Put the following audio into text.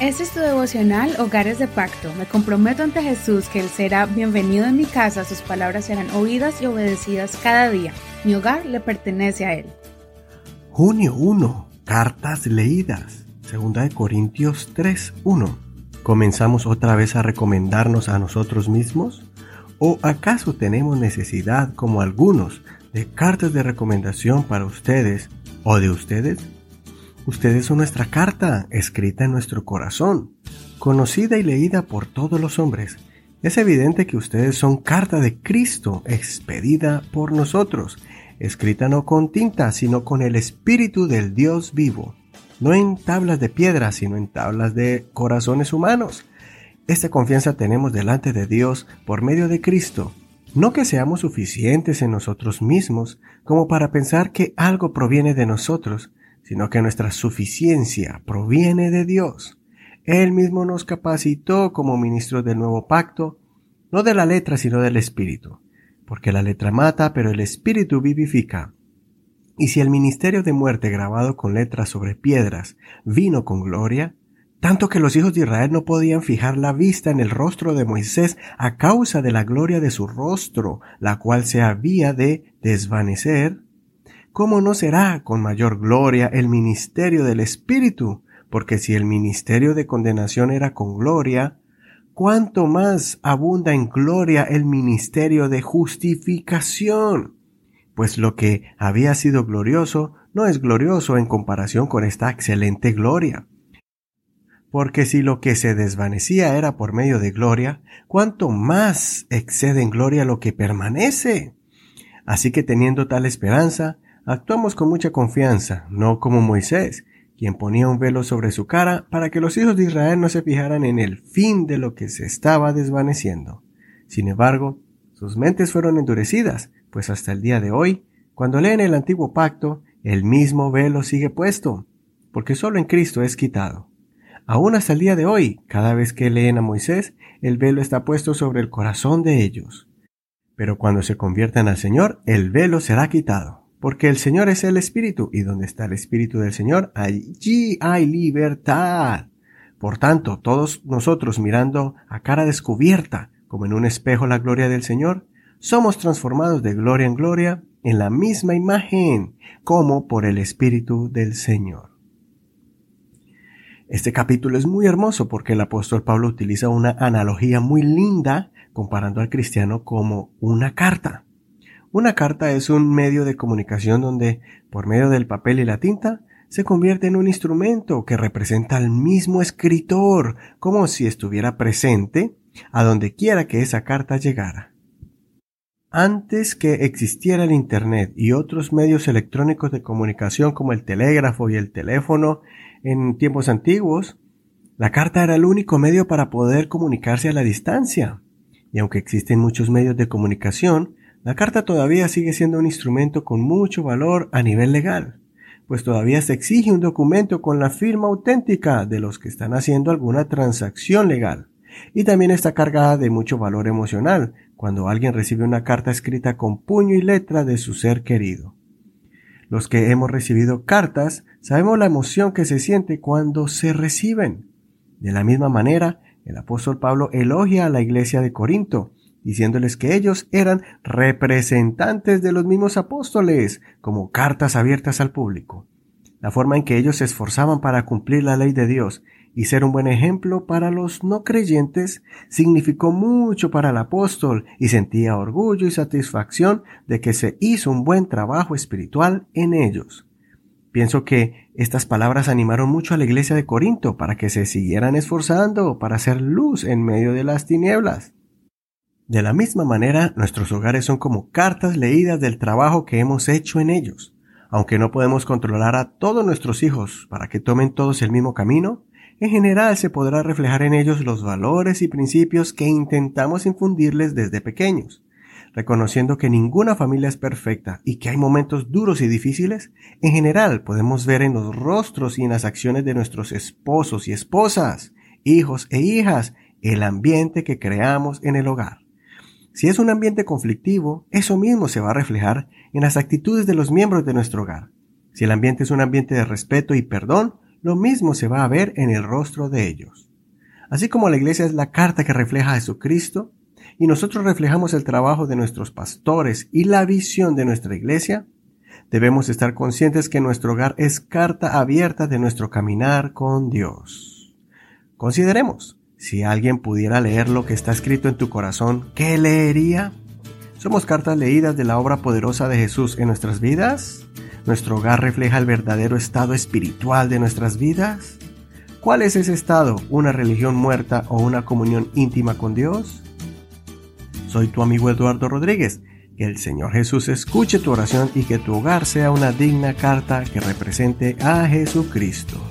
Este es tu devocional Hogares de Pacto. Me comprometo ante Jesús que Él será bienvenido en mi casa, sus palabras serán oídas y obedecidas cada día. Mi hogar le pertenece a Él. Junio 1. Cartas leídas. Segunda de Corintios 3. 1. ¿Comenzamos otra vez a recomendarnos a nosotros mismos? ¿O acaso tenemos necesidad, como algunos, de cartas de recomendación para ustedes o de ustedes? Ustedes son nuestra carta, escrita en nuestro corazón, conocida y leída por todos los hombres. Es evidente que ustedes son carta de Cristo, expedida por nosotros, escrita no con tinta, sino con el Espíritu del Dios vivo, no en tablas de piedra, sino en tablas de corazones humanos. Esta confianza tenemos delante de Dios por medio de Cristo. No que seamos suficientes en nosotros mismos como para pensar que algo proviene de nosotros, sino que nuestra suficiencia proviene de Dios. Él mismo nos capacitó como ministros del nuevo pacto, no de la letra, sino del Espíritu, porque la letra mata, pero el Espíritu vivifica. Y si el ministerio de muerte grabado con letras sobre piedras vino con gloria, tanto que los hijos de Israel no podían fijar la vista en el rostro de Moisés a causa de la gloria de su rostro, la cual se había de desvanecer, ¿cómo no será con mayor gloria el ministerio del Espíritu? Porque si el ministerio de condenación era con gloria, cuánto más abunda en gloria el ministerio de justificación. Pues lo que había sido glorioso no es glorioso en comparación con esta excelente gloria. Porque si lo que se desvanecía era por medio de gloria, cuánto más excede en gloria lo que permanece. Así que teniendo tal esperanza, Actuamos con mucha confianza, no como Moisés, quien ponía un velo sobre su cara para que los hijos de Israel no se fijaran en el fin de lo que se estaba desvaneciendo. Sin embargo, sus mentes fueron endurecidas, pues hasta el día de hoy, cuando leen el antiguo pacto, el mismo velo sigue puesto, porque solo en Cristo es quitado. Aún hasta el día de hoy, cada vez que leen a Moisés, el velo está puesto sobre el corazón de ellos. Pero cuando se conviertan al Señor, el velo será quitado porque el Señor es el Espíritu, y donde está el Espíritu del Señor, allí hay libertad. Por tanto, todos nosotros mirando a cara descubierta, como en un espejo la gloria del Señor, somos transformados de gloria en gloria en la misma imagen, como por el Espíritu del Señor. Este capítulo es muy hermoso porque el apóstol Pablo utiliza una analogía muy linda comparando al cristiano como una carta. Una carta es un medio de comunicación donde, por medio del papel y la tinta, se convierte en un instrumento que representa al mismo escritor, como si estuviera presente a donde quiera que esa carta llegara. Antes que existiera el Internet y otros medios electrónicos de comunicación como el telégrafo y el teléfono en tiempos antiguos, la carta era el único medio para poder comunicarse a la distancia. Y aunque existen muchos medios de comunicación, la carta todavía sigue siendo un instrumento con mucho valor a nivel legal, pues todavía se exige un documento con la firma auténtica de los que están haciendo alguna transacción legal. Y también está cargada de mucho valor emocional cuando alguien recibe una carta escrita con puño y letra de su ser querido. Los que hemos recibido cartas sabemos la emoción que se siente cuando se reciben. De la misma manera, el apóstol Pablo elogia a la iglesia de Corinto, diciéndoles que ellos eran representantes de los mismos apóstoles, como cartas abiertas al público. La forma en que ellos se esforzaban para cumplir la ley de Dios y ser un buen ejemplo para los no creyentes significó mucho para el apóstol y sentía orgullo y satisfacción de que se hizo un buen trabajo espiritual en ellos. Pienso que estas palabras animaron mucho a la iglesia de Corinto para que se siguieran esforzando para hacer luz en medio de las tinieblas. De la misma manera, nuestros hogares son como cartas leídas del trabajo que hemos hecho en ellos. Aunque no podemos controlar a todos nuestros hijos para que tomen todos el mismo camino, en general se podrá reflejar en ellos los valores y principios que intentamos infundirles desde pequeños. Reconociendo que ninguna familia es perfecta y que hay momentos duros y difíciles, en general podemos ver en los rostros y en las acciones de nuestros esposos y esposas, hijos e hijas, el ambiente que creamos en el hogar. Si es un ambiente conflictivo, eso mismo se va a reflejar en las actitudes de los miembros de nuestro hogar. Si el ambiente es un ambiente de respeto y perdón, lo mismo se va a ver en el rostro de ellos. Así como la iglesia es la carta que refleja a Jesucristo, y nosotros reflejamos el trabajo de nuestros pastores y la visión de nuestra iglesia, debemos estar conscientes que nuestro hogar es carta abierta de nuestro caminar con Dios. Consideremos, si alguien pudiera leer lo que está escrito en tu corazón, ¿qué leería? ¿Somos cartas leídas de la obra poderosa de Jesús en nuestras vidas? ¿Nuestro hogar refleja el verdadero estado espiritual de nuestras vidas? ¿Cuál es ese estado? ¿Una religión muerta o una comunión íntima con Dios? Soy tu amigo Eduardo Rodríguez. Que el Señor Jesús escuche tu oración y que tu hogar sea una digna carta que represente a Jesucristo.